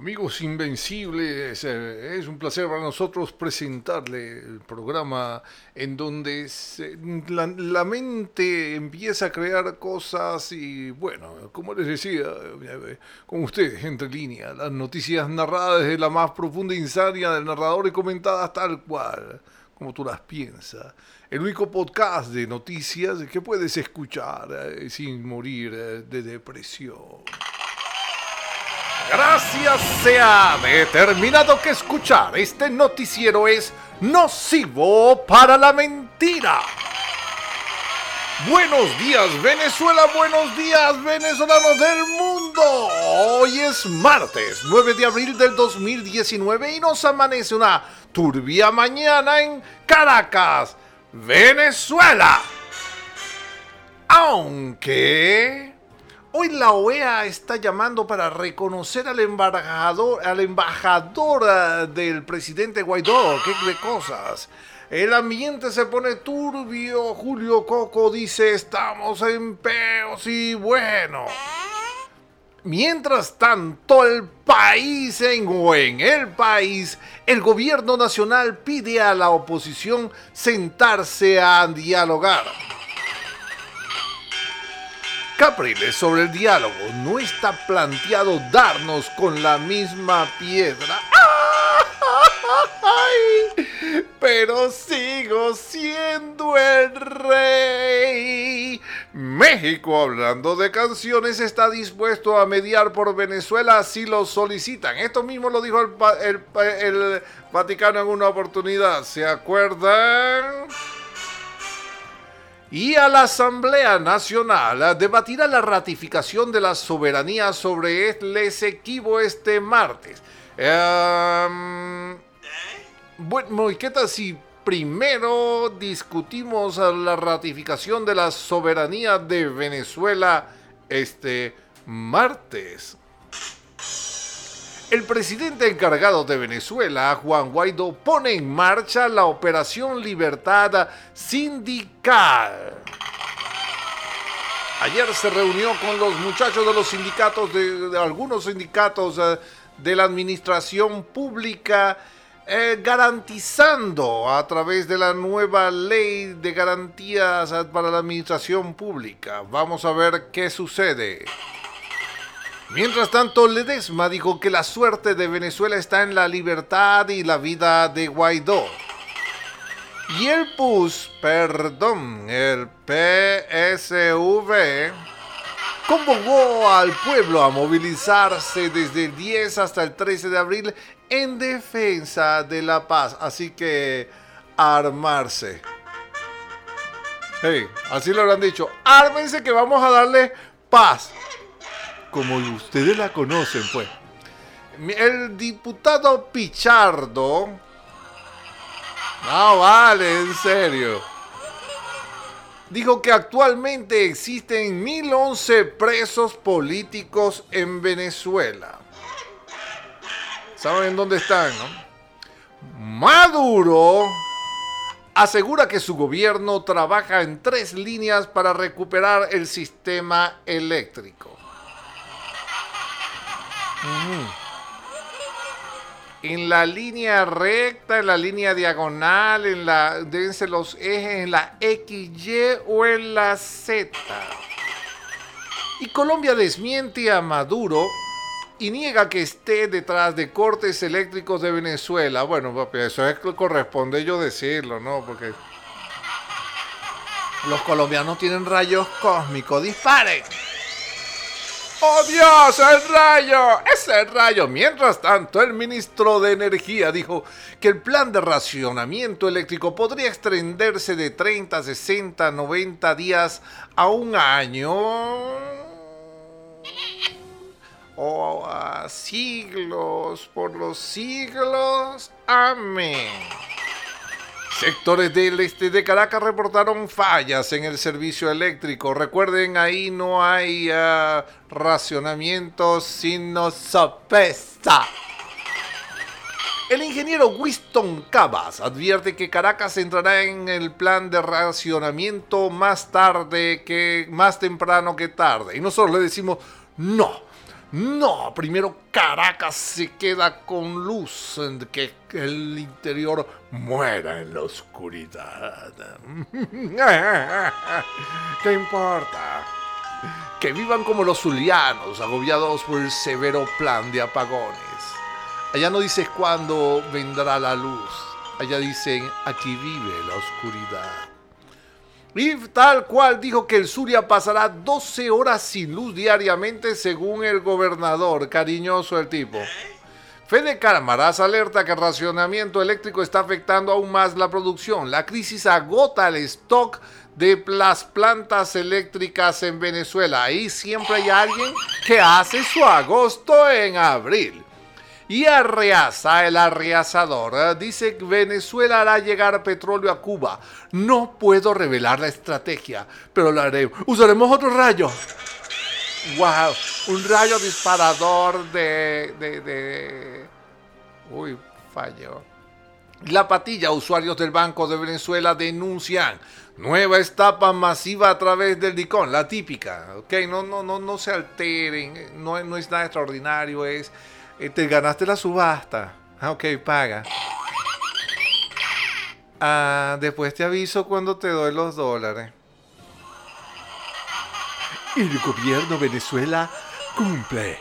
Amigos invencibles, eh, es un placer para nosotros presentarle el programa en donde la, mente empieza a crear cosas y bueno, como les decía, eh, con ustedes entre líneas, las noticias narradas desde la más profunda insania del narrador y comentadas tal cual, como tú las piensas. El único podcast de noticias que puedes escuchar eh, sin morir de depresión. Gracias se ha determinado que escuchar este noticiero es nocivo para la mentira. Buenos días Venezuela, buenos días venezolanos del mundo. Hoy es martes 9 de abril del 2019 y nos amanece una turbia mañana en Caracas, Venezuela. Aunque Hoy la OEA está llamando para reconocer al embajador, al eh, del presidente Guaidó. ¿Qué de cosas? El ambiente se pone turbio. Julio Coco dice estamos en peos y bueno. Mientras tanto, el país en, en el país, el gobierno nacional pide a la oposición sentarse a dialogar. Capriles sobre el diálogo. No está planteado darnos con la misma piedra. pero sigo siendo el rey. México, hablando de canciones, está dispuesto a mediar por Venezuela si lo solicitan. Esto mismo lo dijo el, el Vaticano en una oportunidad. ¿Se acuerdan? Y a la Asamblea Nacional debatirá la ratificación de la soberanía sobre el Esequibo este martes. Em, bueno, ¿y qué tal si primero discutimos la ratificación de la soberanía de Venezuela este martes? El presidente encargado de Venezuela, Juan Guaidó, pone en marcha la Operación Libertad Sindical. Ayer se reunió con los muchachos de los sindicatos, de, algunos sindicatos eh, de la administración pública, eh, garantizando a través de la nueva ley de garantías para la administración pública. Vamos a ver qué sucede. Mientras tanto, Ledesma dijo que la suerte de Venezuela está en la libertad y la vida de Guaidó. Y el PUS, perdón, el PSV, convocó al pueblo a movilizarse desde el 10 hasta el 13 de abril en defensa de la paz. Así que armarse. Hey, así lo habrán dicho. Ármense que vamos a darle paz como ustedes la conocen, pues. El diputado Pichardo. No, vale, en serio. Dijo que actualmente existen 1011 presos políticos en Venezuela. ¿Saben dónde están, no? Maduro asegura que su gobierno trabaja en tres líneas para recuperar el sistema eléctrico. En la línea recta, en la línea diagonal, en la, deben los ejes en la XY o en la Z. Y Colombia desmiente a Maduro y niega que esté detrás de cortes eléctricos de Venezuela. Bueno, papi, eso es que corresponde yo decirlo, ¿no? Porque los colombianos tienen rayos cósmicos. ¡Disparen! ¡Oh Dios, el rayo! ¡Ese rayo! Mientras tanto, el ministro de Energía dijo que el plan de racionamiento eléctrico podría extenderse de 30, 60, 90 días a un año o a siglos por los siglos. Amén. Sectores del este de Caracas reportaron fallas en el servicio eléctrico. Recuerden, ahí no hay uh, racionamiento, sino sopesa. El ingeniero Winston Cabas advierte que Caracas entrará en el plan de racionamiento más tarde que más temprano que tarde. Y nosotros le decimos no No, primero Caracas se queda con luz, que el interior muera en la oscuridad. ¿Qué importa? Que vivan como los zulianos, agobiados por el severo plan de apagones. Allá no dices cuándo vendrá la luz, allá dicen aquí vive la oscuridad. Y tal cual dijo que el Zulia pasará 12 horas sin luz diariamente según el gobernador. Cariñoso el tipo. Fede Cámaras alerta que el racionamiento eléctrico está afectando aún más la producción. La crisis agota el stock de las plantas eléctricas en Venezuela. Ahí siempre hay alguien que hace su agosto en abril. Y Arreaza, el arreazador, ¿eh? dice que Venezuela hará llegar petróleo a Cuba. No puedo revelar la estrategia, pero lo haré. Usaremos otro rayo. ¡Wow! Un rayo disparador de... de, de... Uy, falló. La patilla, usuarios del Banco de Venezuela denuncian nueva estafa masiva a través del DICON, la típica, ¿ok? No, no, no, no se alteren, no, no es nada extraordinario, es te ganaste la subasta. Ah, ok, paga. Ah, después te aviso cuando te doy los dólares. El gobierno Venezuela cumple.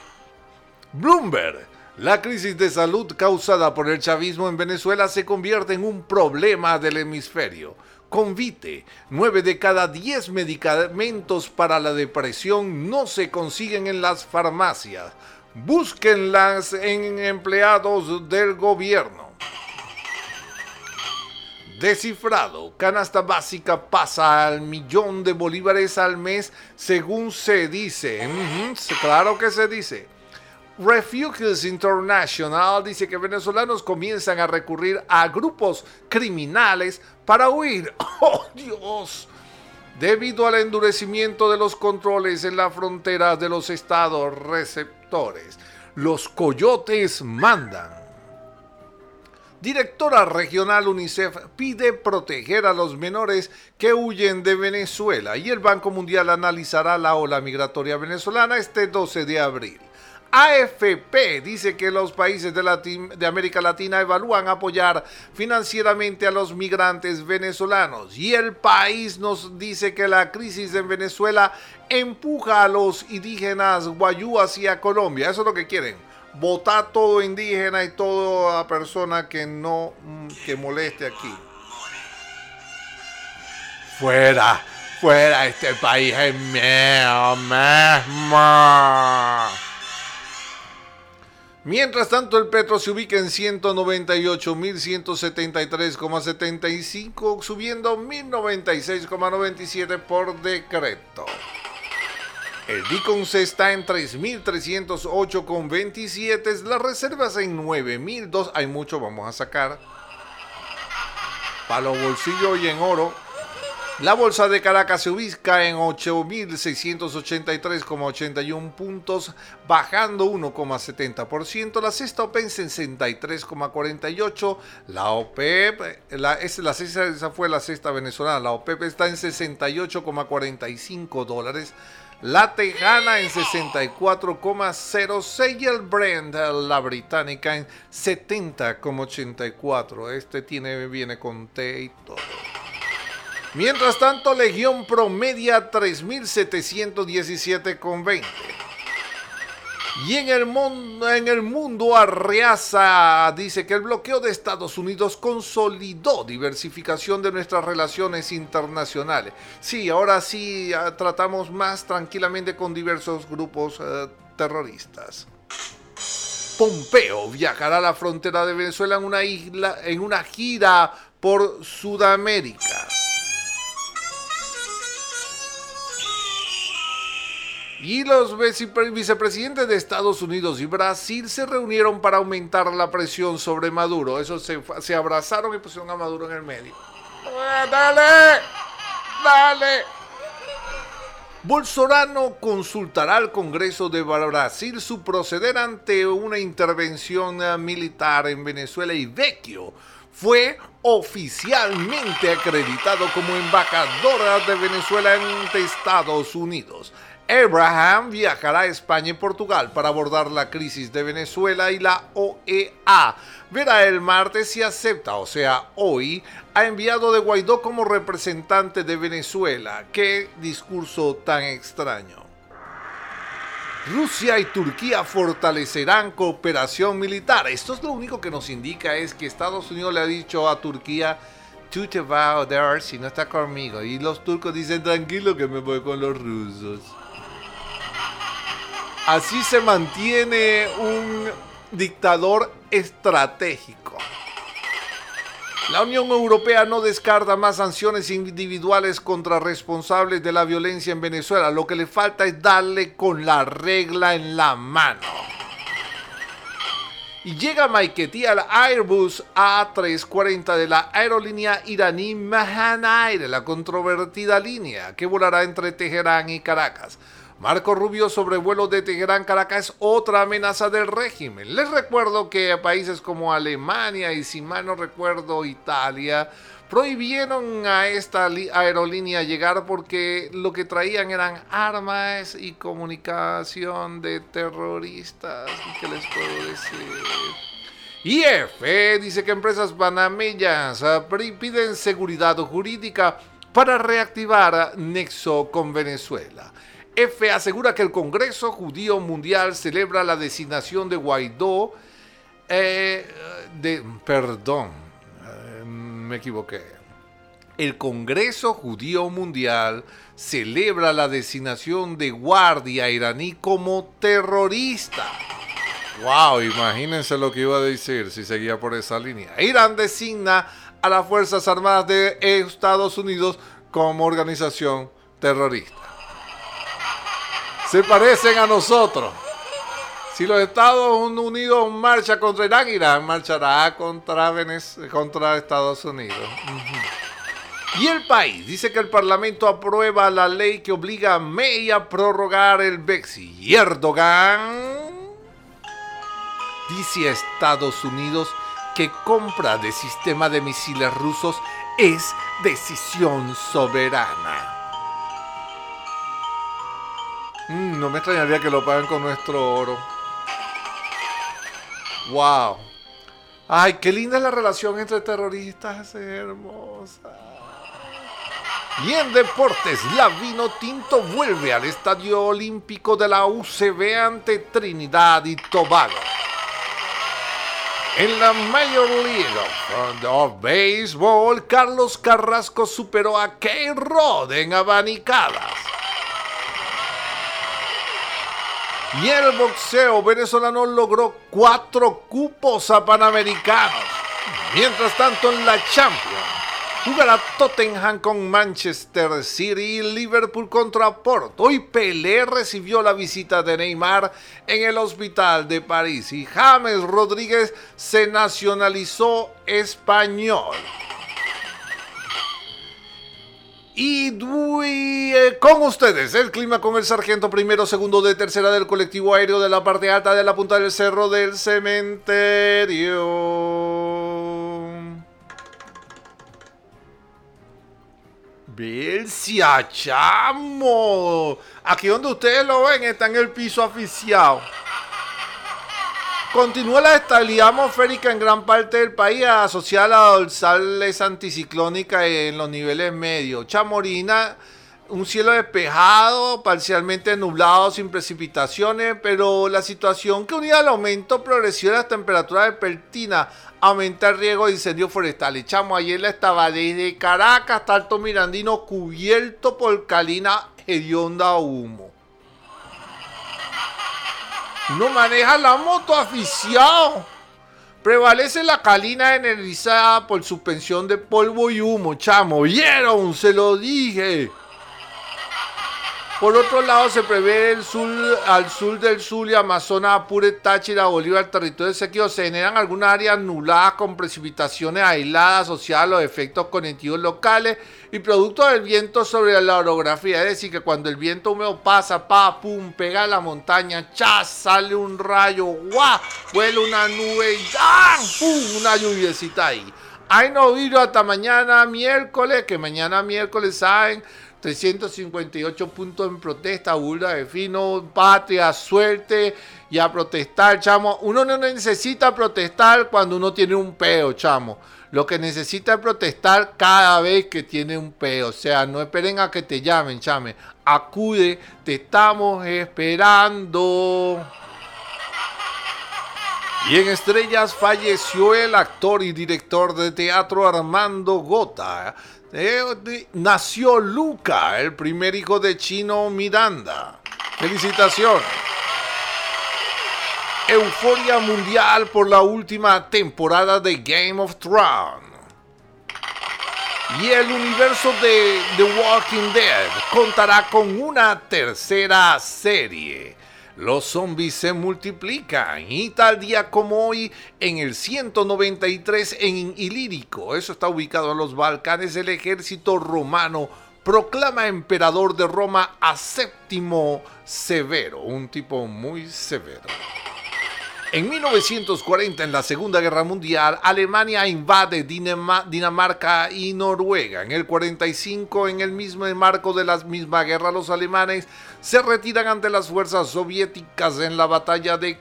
Bloomberg. La crisis de salud causada por el chavismo en Venezuela se convierte en un problema del hemisferio. Convite, 9 de cada 10 medicamentos para la depresión no se consiguen en las farmacias búsquenlas en empleados del gobierno. Descifrado, canasta básica pasa al millón de bolívares al mes según se dice. claro que se dice. Refugees International dice que venezolanos comienzan a recurrir a grupos criminales para huir. ¡Oh, Dios! Debido al endurecimiento de los controles en la frontera de los estados receptores, los coyotes mandan. Directora regional UNICEF pide proteger a los menores que huyen de Venezuela y el Banco Mundial analizará la ola migratoria venezolana este 12 de abril. AFP dice que los países de, América Latina evalúan apoyar financieramente a los migrantes venezolanos y el país nos dice que la crisis en Venezuela empuja a los indígenas guayú hacia Colombia. Eso es lo que quieren. Votar todo indígena y toda persona que no mm, que moleste aquí. Fuera, fuera este país es mío Mientras tanto, el petro se ubica en 198.173,75, subiendo 1.096,97 por decreto. El se está en 3.308,27, las reservas en 9.002, hay mucho, vamos a sacar. Para los bolsillos y en oro, la bolsa de Caracas se ubica en 8.683,81 puntos, bajando 1,70%. La cesta OPE en 63,48. La OPEP, la, la esa fue la cesta venezolana. La OPEP está en 68,45 dólares. La Tejana en 64,06 y el Brent, la británica, en 70,84. Este tiene, viene con T y todo. Mientras tanto, Legión promedia 3.717,20. Y en el, mundo, en el mundo, Arreaza dice que el bloqueo de Estados Unidos consolidó diversificación de nuestras relaciones internacionales. Sí, ahora sí ah, tratamos más tranquilamente con diversos grupos eh, terroristas. Pompeo viajará a la frontera de Venezuela en una, isla, en una gira por Sudamérica. Y los vicepresidentes de Estados Unidos y Brasil se reunieron para aumentar la presión sobre Maduro. Eso se, se abrazaron y pusieron a Maduro en el medio. ¡Eh, ¡Dale! ¡Dale! Bolsonaro consultará al Congreso de Brasil su proceder ante una intervención eh, militar en Venezuela y Vecchio fue oficialmente acreditado como embajadora de Venezuela ante Estados Unidos. Abraham viajará a España y Portugal para abordar la crisis de Venezuela y la OEA. Verá el martes si acepta, o sea, hoy, ha enviado de Guaidó como representante de Venezuela. Qué discurso tan extraño. Rusia y Turquía fortalecerán cooperación militar. Esto es lo único que nos indica es que Estados Unidos le ha dicho a Turquía, tú te vas a odiar si no está conmigo. Y los turcos dicen, tranquilo que me voy con los rusos. Así se mantiene un dictador estratégico. La Unión Europea no descarta más sanciones individuales contra responsables de la violencia en Venezuela. Lo que le falta es darle con la regla en la mano. Y llega Maiketi al Airbus A340 de la aerolínea iraní Mahan Air, la controvertida línea que volará entre Teherán y Caracas. Marco Rubio sobre vuelos de Teherán Caracas es otra amenaza del régimen. Les recuerdo que países como Alemania y si mal no recuerdo Italia prohibieron a esta aerolínea llegar porque lo que traían eran armas y comunicación de terroristas. ¿Qué les puedo decir? IF dice que empresas panameñas ah, piden seguridad jurídica para reactivar nexo con Venezuela. F asegura que el Congreso Judío Mundial celebra la designación de Guaidó eh, perdón, eh, me equivoqué. El Congreso Judío Mundial celebra la designación de guardia iraní como terrorista. Wow, imagínense lo que iba a decir si seguía por esa línea. Irán designa a las Fuerzas Armadas de Estados Unidos como organización terrorista se parecen a nosotros. Si los Estados Unidos marchan contra Irán, Irán marchará contra, contra Estados Unidos. Y el país dice que el Parlamento aprueba la ley que obliga a May a prorrogar el Brexit. Y Erdogan dice a Estados Unidos que compra de sistema de misiles rusos es decisión soberana. Mm, no me extrañaría que lo paguen con nuestro oro. Wow. Ay, qué linda es la relación entre terroristas, hermosa. Y en deportes, la Vino Tinto vuelve al Estadio Olímpico de la UCB ante Trinidad y Tobago. En la Major League of Baseball, Carlos Carrasco superó a Kay Rod abanicadas. Y el boxeo venezolano logró cuatro cupos a Panamericanos. Mientras tanto, en la Champions, jugará Tottenham con Manchester City y Liverpool contra Porto. Y Pelé recibió la visita de Neymar en el hospital de París. Y James Rodríguez se nacionalizó español. Y eh, con ustedes, el clima con el sargento primero, segundo de tercera del colectivo aéreo de la parte alta de la punta del cerro del cementerio. Belcia, chamo. Aquí donde ustedes lo ven está en el piso aficiado. Continúa la estabilidad atmosférica en gran parte del país asociada a la dorsales anticiclónica en los niveles medios. Chamorina, un cielo despejado, parcialmente nublado, sin precipitaciones, pero la situación que unida al aumento progresivo de las temperaturas de Pertina aumenta el riesgo de incendios forestales. Chamo, ayer la estaba desde Caracas hasta Alto Mirandino cubierto por calina hedionda humo. No maneja la moto aficiado. Prevalece la calina energizada por suspensión de polvo y humo, chamo. ¿Vieron? Se lo dije. Por otro lado, se prevé el sur, al sur del sur y Amazonas, Apure, Táchira, Bolívar, territorio de se generan algunas áreas nubladas con precipitaciones aisladas asociadas a los efectos cognitivos locales y producto del viento sobre la orografía. Es decir, que cuando el viento húmedo pasa, pa, pum, pega la montaña, chas, sale un rayo, guau, vuela una nube y ¡ah! pum, una lluviecita ahí. Hay no hasta mañana miércoles, que mañana miércoles saben 358 puntos en protesta, burda de fino, patria, suerte y a protestar, chamo. Uno no necesita protestar cuando uno tiene un peo, chamo. Lo que necesita es protestar cada vez que tiene un peo. O sea, no esperen a que te llamen, chame. Acude, te estamos esperando. Y en Estrellas falleció el actor y director de teatro Armando Gota. Eh, nació Luca, el primer hijo de Chino Miranda. Felicitaciones. Euforia mundial por la última temporada de Game of Thrones. Y el universo de The Walking Dead contará con una tercera serie. Los zombies se multiplican y tal día como hoy en el 193 en Ilírico, eso está ubicado en los Balcanes, el ejército romano proclama emperador de Roma a Séptimo Severo, un tipo muy severo. En 1940, en la Segunda Guerra Mundial, Alemania invade Dinamarca y Noruega. En el 45, en el mismo marco de la misma guerra, los alemanes se retiran ante las fuerzas soviéticas en la batalla de,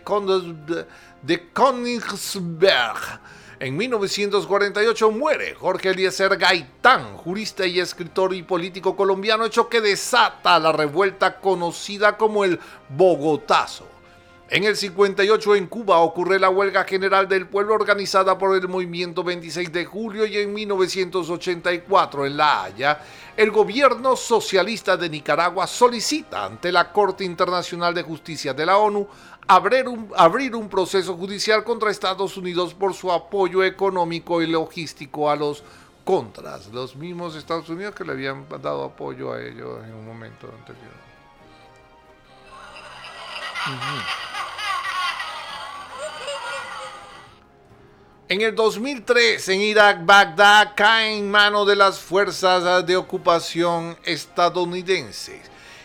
de Königsberg. En 1948 muere Jorge Eliezer Gaitán, jurista y escritor y político colombiano, hecho que desata la revuelta conocida como el Bogotazo. En el 58 en Cuba ocurre la huelga general del pueblo organizada por el movimiento 26 de julio y en 1984 en La Haya, el gobierno socialista de Nicaragua solicita ante la Corte Internacional de Justicia de la ONU abrir un, abrir un proceso judicial contra Estados Unidos por su apoyo económico y logístico a los contras, los mismos Estados Unidos que le habían dado apoyo a ellos en un momento anterior. En el 2003, en Irak, Bagdad cae en manos de las fuerzas de ocupación estadounidenses.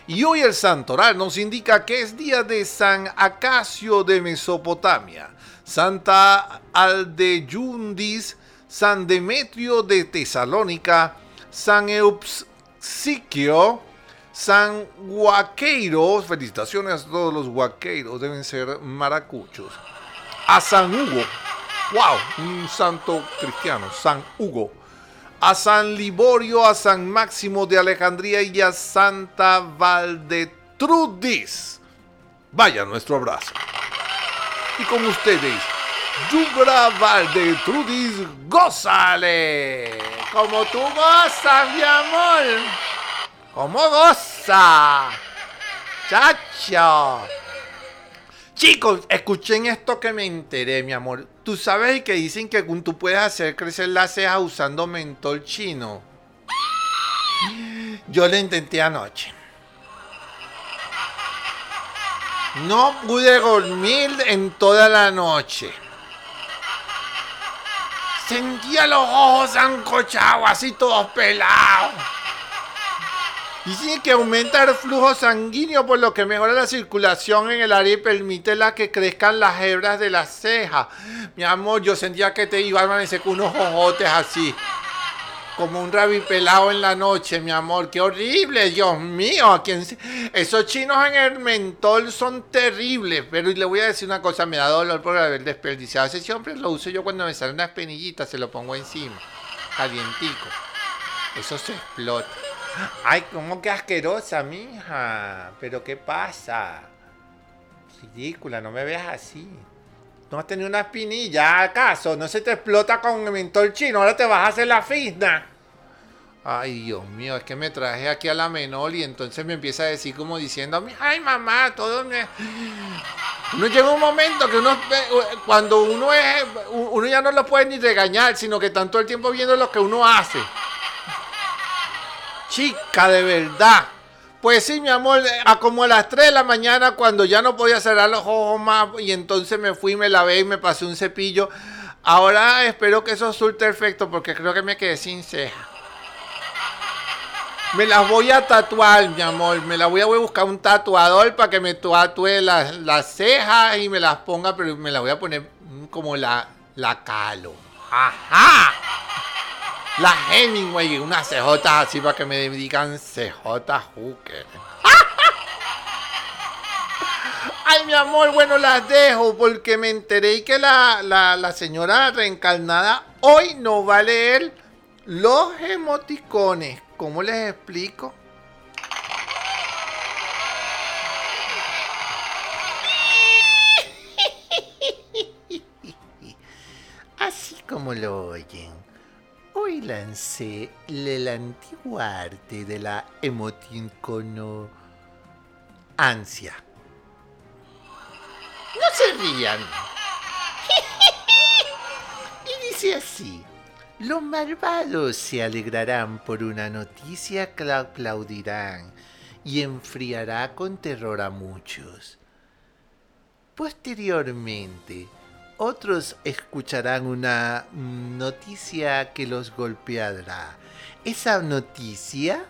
Y hoy el santoral nos indica que es día de San Acacio de Mesopotamia, Santa Aldeyundis, San Demetrio de Tesalónica, San Eupsiquio, San Guaqueiro, felicitaciones a todos los guaqueiros, deben ser maracuchos, a San Hugo, ¡Wow! Un santo cristiano, San Hugo. A San Liborio, a San Máximo de Alejandría y a Santa Valdetrudis. Vaya nuestro abrazo. Y con ustedes, Yugra Valdetrudis, gózale. Como tú gozas, mi amor. Como goza. Chacho. Chicos, escuchen esto que me enteré, mi amor. Tú sabes que dicen que tú puedes hacer crecer las cejas usando mentol chino. Yo lo intenté anoche. No pude dormir en toda la noche. Sentía los ojos ancochados, así todos pelados. Dicen que aumenta el flujo sanguíneo por lo que mejora la circulación en el área y permite la que crezcan las hebras de las cejas. Mi amor, yo sentía que te iba a amanecer con unos ojotes así. Como un rabipelado en la noche, mi amor. ¡Qué horrible! Dios mío. quién Esos chinos en el mentol son terribles. Pero le voy a decir una cosa. Me da dolor por haber desperdiciado. Ese siempre lo uso yo cuando me salen unas penillitas. Se lo pongo encima. Calientico. Eso se explota. Ay, cómo que asquerosa, mija. Pero ¿qué pasa? Ridícula, no me veas así. No has tenido una espinilla, ¿acaso? No se te explota con el mentol chino, ahora te vas a hacer la fisna. Ay, Dios mío, es que me traje aquí a la menor y entonces me empieza a decir como diciendo, ay mamá, todo me... Uno llega un momento que uno, cuando uno es, uno ya no lo puede ni regañar, sino que tanto el tiempo viendo lo que uno hace chica de verdad. Pues sí, mi amor, a como a las 3 de la mañana cuando ya no podía cerrar los ojos más y entonces me fui, me lavé y me pasé un cepillo. Ahora espero que eso suelte efecto porque creo que me quedé sin ceja. Me las voy a tatuar, mi amor. Me las voy a, buscar un tatuador para que me tatúe las, las cejas y me las ponga, pero me las voy a poner como la, la calo. ¡Ajá! La Hemingway, una CJ así para que me digan CJ Hooker. Ay, mi amor, bueno, las dejo porque me enteré que la, la, la señora reencarnada hoy no va a leer los emoticones. ¿Cómo les explico? Así como lo oyen, hoy lancé el antiguo arte de la emoticono ansia. No se rían. y dice así. Los malvados se alegrarán por una noticia que aplaudirán y enfriará con terror a muchos. Posteriormente, otros escucharán una noticia que los golpeará. Esa noticia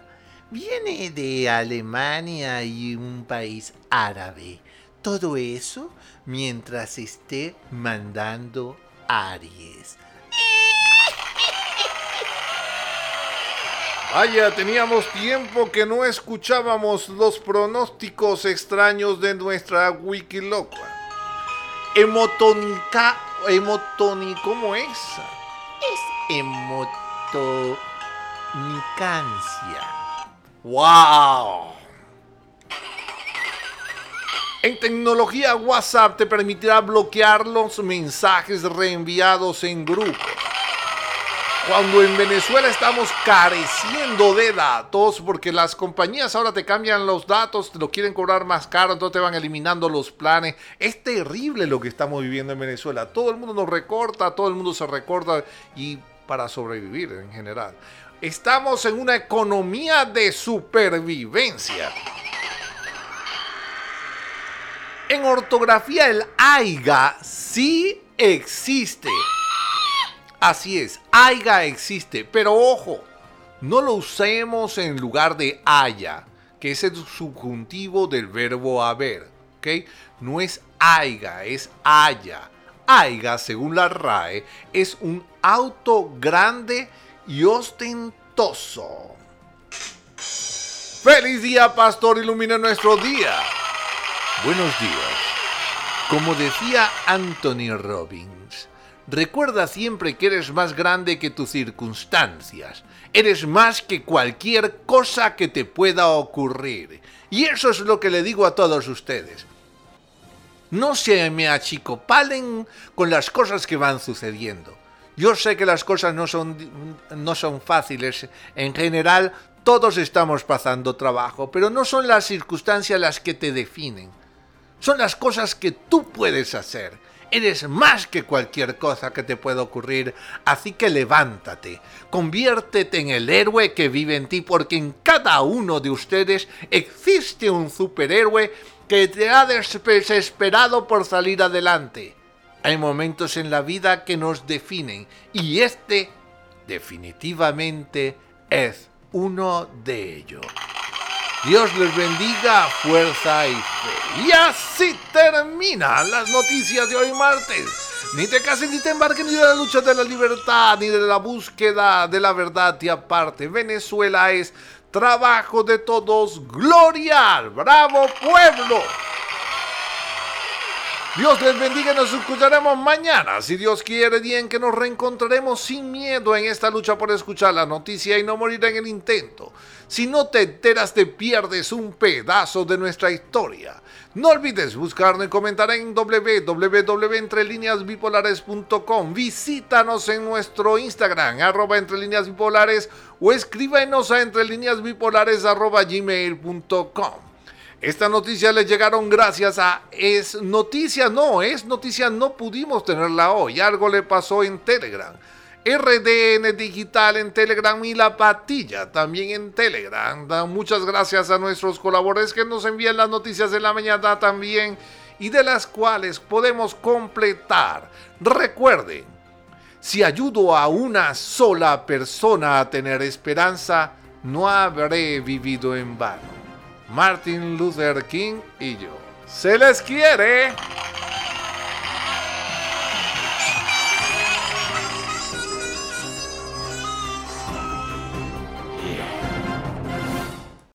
viene de Alemania y un país árabe. Todo eso mientras esté mandando Aries. Vaya, teníamos tiempo que no escuchábamos los pronósticos extraños de nuestra Wikiloca. Emotónica, emotoni, ¿cómo es? Es emotonicancia. ¡Wow! En tecnología WhatsApp te permitirá bloquear los mensajes reenviados en grupo. Cuando en Venezuela estamos careciendo de datos, porque las compañías ahora te cambian los datos, te lo quieren cobrar más caro, entonces te van eliminando los planes. Es terrible lo que estamos viviendo en Venezuela. Todo el mundo nos recorta, todo el mundo se recorta y para sobrevivir en general. Estamos en una economía de supervivencia. En ortografía el AIGA sí existe. Así es, aiga existe, pero ojo, no lo usemos en lugar de haya, que es el subjuntivo del verbo haber, ¿ok? No es aiga, es haya. Aiga, según la RAE, es un auto grande y ostentoso. Feliz día, pastor, ilumina nuestro día. Buenos días. Como decía Anthony Robbins, Recuerda siempre que eres más grande que tus circunstancias. Eres más que cualquier cosa que te pueda ocurrir. Y eso es lo que le digo a todos ustedes. No se me achicopalen con las cosas que van sucediendo. Yo sé que las cosas no son, no son fáciles. En general, todos estamos pasando trabajo, pero no son las circunstancias las que te definen. Son las cosas que tú puedes hacer Eres más que cualquier cosa que te pueda ocurrir, así que levántate, conviértete en el héroe que vive en ti, porque en cada uno de ustedes existe un superhéroe que te ha desesperado por salir adelante. Hay momentos en la vida que nos definen y este definitivamente es uno de ellos. Dios les bendiga, fuerza y fe. Y así terminan las noticias de hoy martes. Ni te cases ni te embarques ni de la lucha de la libertad, ni de la búsqueda de la verdad y aparte. Venezuela es trabajo de todos. Gloria al bravo pueblo. Dios les bendiga y nos escucharemos mañana. Si Dios quiere, bien que nos reencontraremos sin miedo en esta lucha por escuchar la noticia y no morir en el intento. Si no te enteras, te pierdes un pedazo de nuestra historia. No olvides buscarnos y comentar en www.entrelineasbipolares.com. Visítanos en nuestro Instagram, arroba entre bipolares, o escríbenos a entrelineasbipolares arroba gmail.com. Esta noticia le llegaron gracias a Es Noticia, no, Es Noticia no pudimos tenerla hoy, algo le pasó en Telegram. RDN Digital en Telegram y La Patilla también en Telegram. muchas gracias a nuestros colaboradores que nos envían las noticias de la mañana también y de las cuales podemos completar. Recuerden, si ayudo a una sola persona a tener esperanza, no habré vivido en vano. Martin Luther King y yo. ¡Se les quiere!